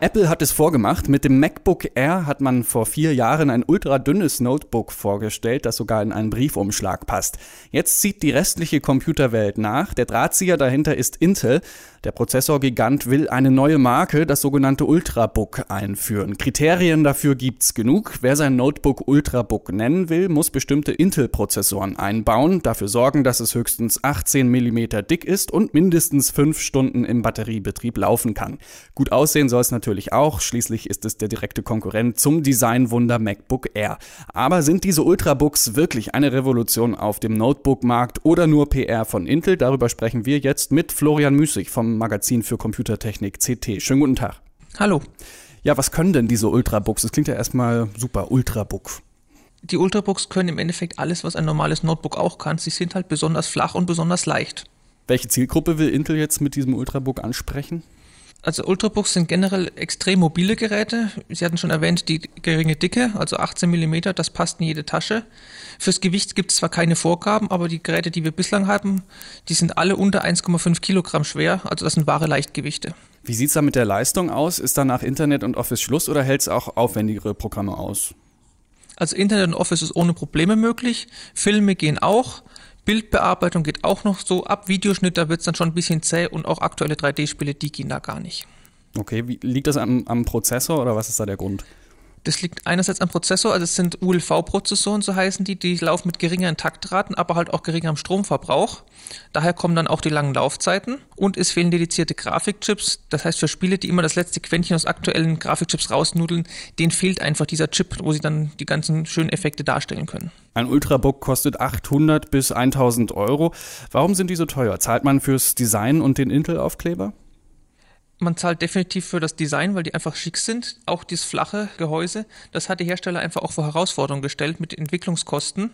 Apple hat es vorgemacht. Mit dem MacBook Air hat man vor vier Jahren ein ultradünnes Notebook vorgestellt, das sogar in einen Briefumschlag passt. Jetzt zieht die restliche Computerwelt nach. Der Drahtzieher dahinter ist Intel. Der Prozessorgigant will eine neue Marke, das sogenannte Ultrabook, einführen. Kriterien dafür gibt's genug. Wer sein Notebook Ultrabook nennen will, muss bestimmte Intel-Prozessoren einbauen, dafür sorgen, dass es höchstens 18 mm dick ist und mindestens fünf Stunden im Batteriebetrieb laufen kann. Gut aussehen soll es natürlich natürlich auch. Schließlich ist es der direkte Konkurrent zum Designwunder MacBook Air. Aber sind diese Ultrabooks wirklich eine Revolution auf dem Notebook-Markt oder nur PR von Intel? Darüber sprechen wir jetzt mit Florian Müßig vom Magazin für Computertechnik CT. Schönen guten Tag. Hallo. Ja, was können denn diese Ultrabooks? Das klingt ja erstmal super, Ultrabook. Die Ultrabooks können im Endeffekt alles, was ein normales Notebook auch kann. Sie sind halt besonders flach und besonders leicht. Welche Zielgruppe will Intel jetzt mit diesem Ultrabook ansprechen? Also Ultrabooks sind generell extrem mobile Geräte. Sie hatten schon erwähnt, die geringe Dicke, also 18 mm, das passt in jede Tasche. Fürs Gewicht gibt es zwar keine Vorgaben, aber die Geräte, die wir bislang haben, die sind alle unter 1,5 Kilogramm schwer, also das sind wahre Leichtgewichte. Wie sieht es da mit der Leistung aus? Ist da nach Internet und Office Schluss oder hält es auch aufwendigere Programme aus? Also Internet und Office ist ohne Probleme möglich. Filme gehen auch. Bildbearbeitung geht auch noch so ab. Videoschnitt, da wird es dann schon ein bisschen zäh und auch aktuelle 3D-Spiele, die gehen da gar nicht. Okay, wie, liegt das am, am Prozessor oder was ist da der Grund? Das liegt einerseits am Prozessor, also es sind ULV-Prozessoren, so heißen die, die laufen mit geringeren Taktraten, aber halt auch geringerem Stromverbrauch. Daher kommen dann auch die langen Laufzeiten und es fehlen dedizierte Grafikchips. Das heißt, für Spiele, die immer das letzte Quäntchen aus aktuellen Grafikchips rausnudeln, denen fehlt einfach dieser Chip, wo sie dann die ganzen schönen Effekte darstellen können. Ein Ultrabook kostet 800 bis 1000 Euro. Warum sind die so teuer? Zahlt man fürs Design und den Intel-Aufkleber? Man zahlt definitiv für das Design, weil die einfach schick sind. Auch dieses flache Gehäuse, das hat die Hersteller einfach auch vor Herausforderungen gestellt mit Entwicklungskosten.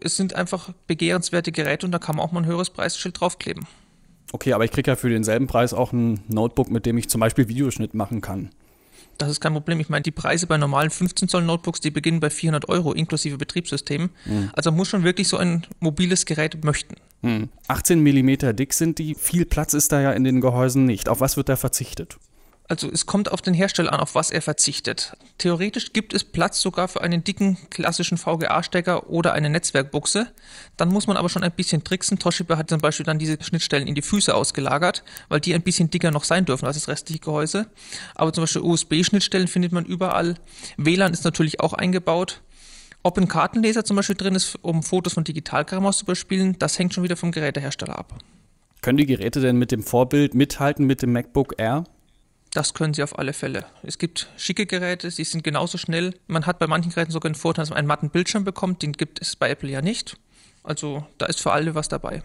Es sind einfach begehrenswerte Geräte und da kann man auch mal ein höheres Preisschild draufkleben. Okay, aber ich kriege ja für denselben Preis auch ein Notebook, mit dem ich zum Beispiel Videoschnitt machen kann. Das ist kein Problem. Ich meine, die Preise bei normalen 15 Zoll Notebooks, die beginnen bei 400 Euro inklusive Betriebssystem. Mhm. Also muss schon wirklich so ein mobiles Gerät möchten. Mhm. 18 Millimeter dick sind die. Viel Platz ist da ja in den Gehäusen nicht. Auf was wird da verzichtet? Also es kommt auf den Hersteller an, auf was er verzichtet. Theoretisch gibt es Platz sogar für einen dicken klassischen VGA-Stecker oder eine Netzwerkbuchse. Dann muss man aber schon ein bisschen tricksen. Toshiba hat zum Beispiel dann diese Schnittstellen in die Füße ausgelagert, weil die ein bisschen dicker noch sein dürfen als das restliche Gehäuse. Aber zum Beispiel USB-Schnittstellen findet man überall. WLAN ist natürlich auch eingebaut. Ob ein Kartenleser zum Beispiel drin ist, um Fotos von Digitalkram zu überspielen, das hängt schon wieder vom Gerätehersteller ab. Können die Geräte denn mit dem Vorbild mithalten mit dem MacBook Air? Das können sie auf alle Fälle. Es gibt schicke Geräte, sie sind genauso schnell. Man hat bei manchen Geräten sogar den Vorteil, dass man einen matten Bildschirm bekommt. Den gibt es bei Apple ja nicht. Also da ist für alle was dabei.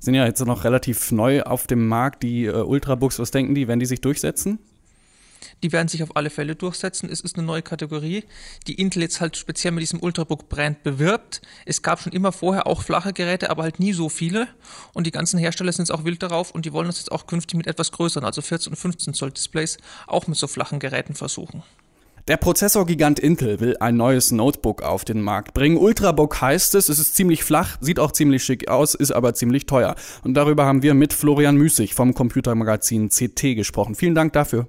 Sind ja jetzt noch relativ neu auf dem Markt, die äh, Ultrabooks. Was denken die, wenn die sich durchsetzen? Die werden sich auf alle Fälle durchsetzen. Es ist eine neue Kategorie, die Intel jetzt halt speziell mit diesem Ultrabook-Brand bewirbt. Es gab schon immer vorher auch flache Geräte, aber halt nie so viele. Und die ganzen Hersteller sind jetzt auch wild darauf und die wollen das jetzt auch künftig mit etwas größeren, also 14 und 15 Zoll Displays, auch mit so flachen Geräten versuchen. Der Prozessorgigant Intel will ein neues Notebook auf den Markt bringen. Ultrabook heißt es, es ist ziemlich flach, sieht auch ziemlich schick aus, ist aber ziemlich teuer. Und darüber haben wir mit Florian Müßig vom Computermagazin CT gesprochen. Vielen Dank dafür.